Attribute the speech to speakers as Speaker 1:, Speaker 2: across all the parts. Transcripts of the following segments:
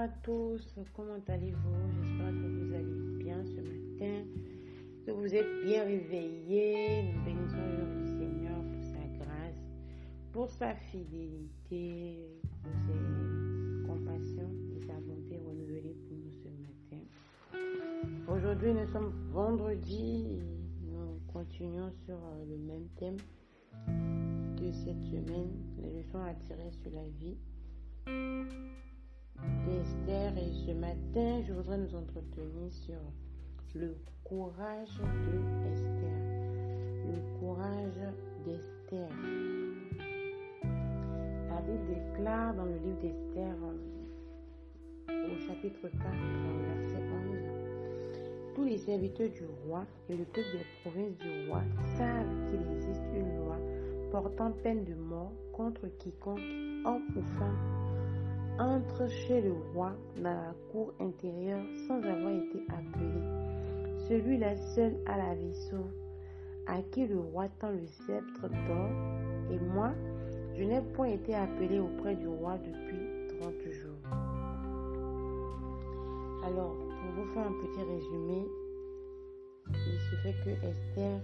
Speaker 1: à tous, comment allez-vous? J'espère que vous allez bien ce matin, que vous êtes bien réveillés. Nous bénissons le Seigneur pour sa grâce, pour sa fidélité, pour ses compassions et sa bonté renouvelée pour nous ce matin. Aujourd'hui, nous sommes vendredi nous continuons sur euh, le même thème de cette semaine, les leçons à tirer sur la vie d'Esther et ce matin, je voudrais nous entretenir sur le courage de Esther. Le courage d'Esther. La Bible déclare dans le livre d'Esther au chapitre 4, verset 11, Tous les serviteurs du roi et le peuple des provinces du roi savent qu'il existe une loi portant peine de mort contre quiconque, ou femme, entre chez le roi dans la cour intérieure sans avoir été appelé. Celui-là seul a la vie sauve, à qui le roi tend le sceptre d'or, et moi, je n'ai point été appelé auprès du roi depuis 30 jours. Alors, pour vous faire un petit résumé, il se fait que Esther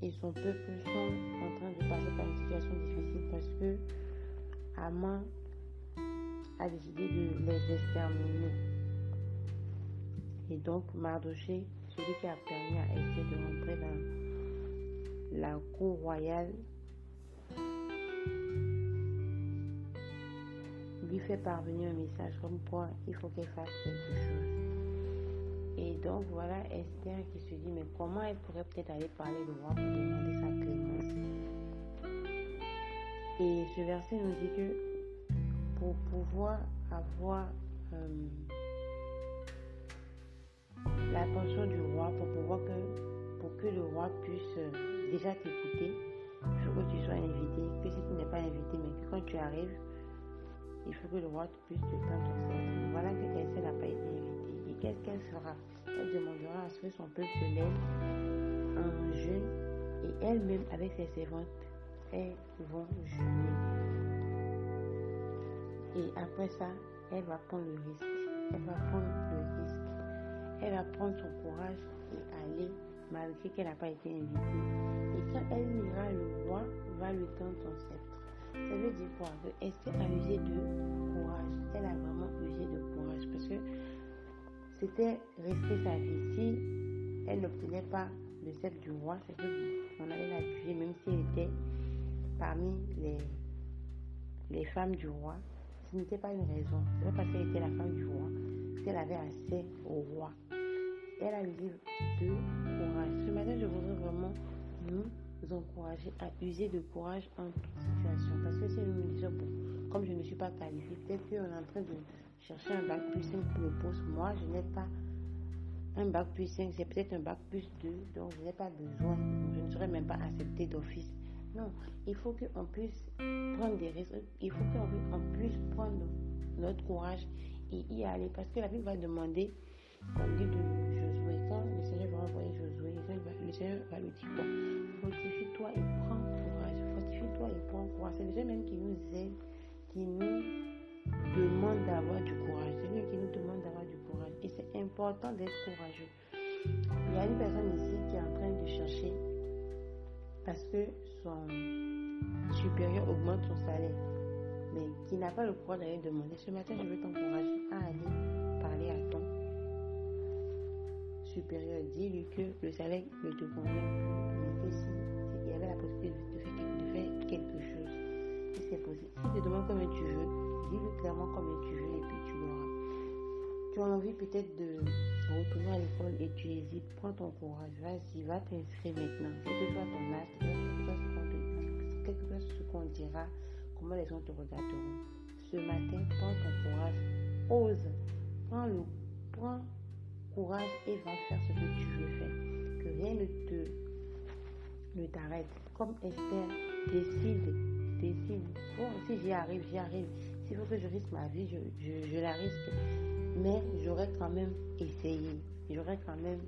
Speaker 1: et son peuple sont en train de passer par une situation difficile parce que Aman a décidé de les exterminer. Et donc Mardoché, celui qui a permis à Esther de rentrer dans la cour royale, lui fait parvenir un message comme quoi il faut qu'elle fasse quelque chose. Et donc voilà Esther qui se dit mais comment elle pourrait peut-être aller parler au roi pour demander sa clémence et ce verset nous dit que pour pouvoir avoir euh, l'attention du roi, pour pouvoir que, pour que le roi puisse euh, déjà t'écouter, il faut que tu sois invité, que si tu n'es pas invité, mais que quand tu arrives, il faut que le roi puisse te tendre ton service. Voilà que Esther n'a pas été invitée. Et qu'est-ce qu'elle fera Elle demandera à ce que son peuple se lève en jeûne et elle-même avec ses servantes elles vont jeûner. Et après ça, elle va prendre le risque. Elle va prendre le risque. Elle va prendre son courage et aller malgré qu'elle n'a pas été invitée. Et quand elle ira, le roi va lui tendre son sceptre. Ça veut dire quoi? Que Esther a usé de courage? Elle a vraiment usé de courage parce que c'était risquer sa vie. Si elle n'obtenait pas le sceptre du roi, c'est qu'on allait la tuer, même si elle était parmi les, les femmes du roi, ce n'était pas une raison. Ce n'est pas parce qu'elle était la femme du roi qu'elle avait assez au roi. Elle a eu de courage. Ce matin, je voudrais vraiment nous encourager à user de courage en toute situation. Parce que si nous nous disons, comme je ne suis pas qualifiée, peut-être qu'on est en train de chercher un bac plus 5 pour le poste. Moi, je n'ai pas un bac plus 5, c'est peut-être un bac plus 2, donc je n'ai pas besoin. Je ne serai même pas acceptée d'office. Non, il faut qu'on puisse prendre des risques. Il faut qu'on puisse prendre notre courage et y aller. Parce que la Bible va demander, comme dit de Josué, quand le Seigneur va envoyer Josué, le Seigneur va lui dire quoi Fortifie-toi et prends courage. Fortifie-toi et prends courage. C'est le même qui nous aide, qui nous demande d'avoir du courage. C'est lui qui nous demande d'avoir du courage. Et c'est important d'être courageux. Il y a une personne ici qui est en train de chercher parce que son supérieur augmente son salaire, mais qui n'a pas le courage d'aller demander, ce matin, je veux t'encourager à aller parler à ton supérieur. Dis-lui que le salaire ne te convient plus, mais que y avait la possibilité de faire, quelque chose, si c'est possible. Si tu te demandes combien tu veux, dis-lui clairement combien tu veux et puis tu l'auras. Tu as envie peut-être de retourner à l'école et tu hésites, prends ton courage, vas-y, va t'inscrire maintenant. C'est que toi ton âge, quel que soit ce qu'on dira, comment les gens te regarderont. Ce matin, prends ton courage, ose, prends le, prends courage et va faire ce que tu veux faire. Que rien ne te ne t'arrête. Comme Esther, décide, décide. Bon, si j'y arrive, j'y arrive. Faut que je risque ma vie, je, la risque. Mais j'aurais quand même essayé. J'aurais quand même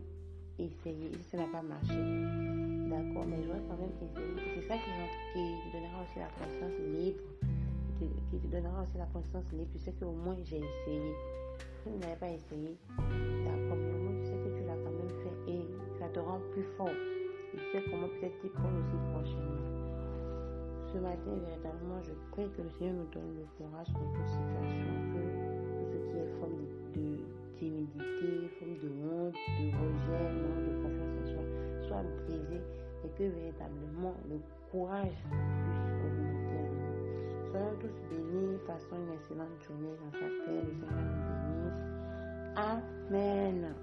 Speaker 1: essayé. Ça n'a pas marché, d'accord, mais j'aurais quand même essayé. C'est ça qui, qui donnera aussi la conscience libre. Qui te, donnera aussi la conscience libre. Tu sais qu'au moins j'ai essayé. Si tu n'avais pas essayé, premièrement, tu sais que tu l'as quand même fait et ça te rend plus fort. Tu sais comment peut-être t'y prendre aussi prochainement. Ce matin, véritablement, je prie que le Seigneur nous donne le courage en toute situation, que ce qui est forme de, timidité, forme de honte, de rejet, de confiance en soi, soit brisé et que véritablement le courage puisse augmenter Soyons tous bénis, passons une excellente journée dans sa terre, le Seigneur nous bénisse. Amen.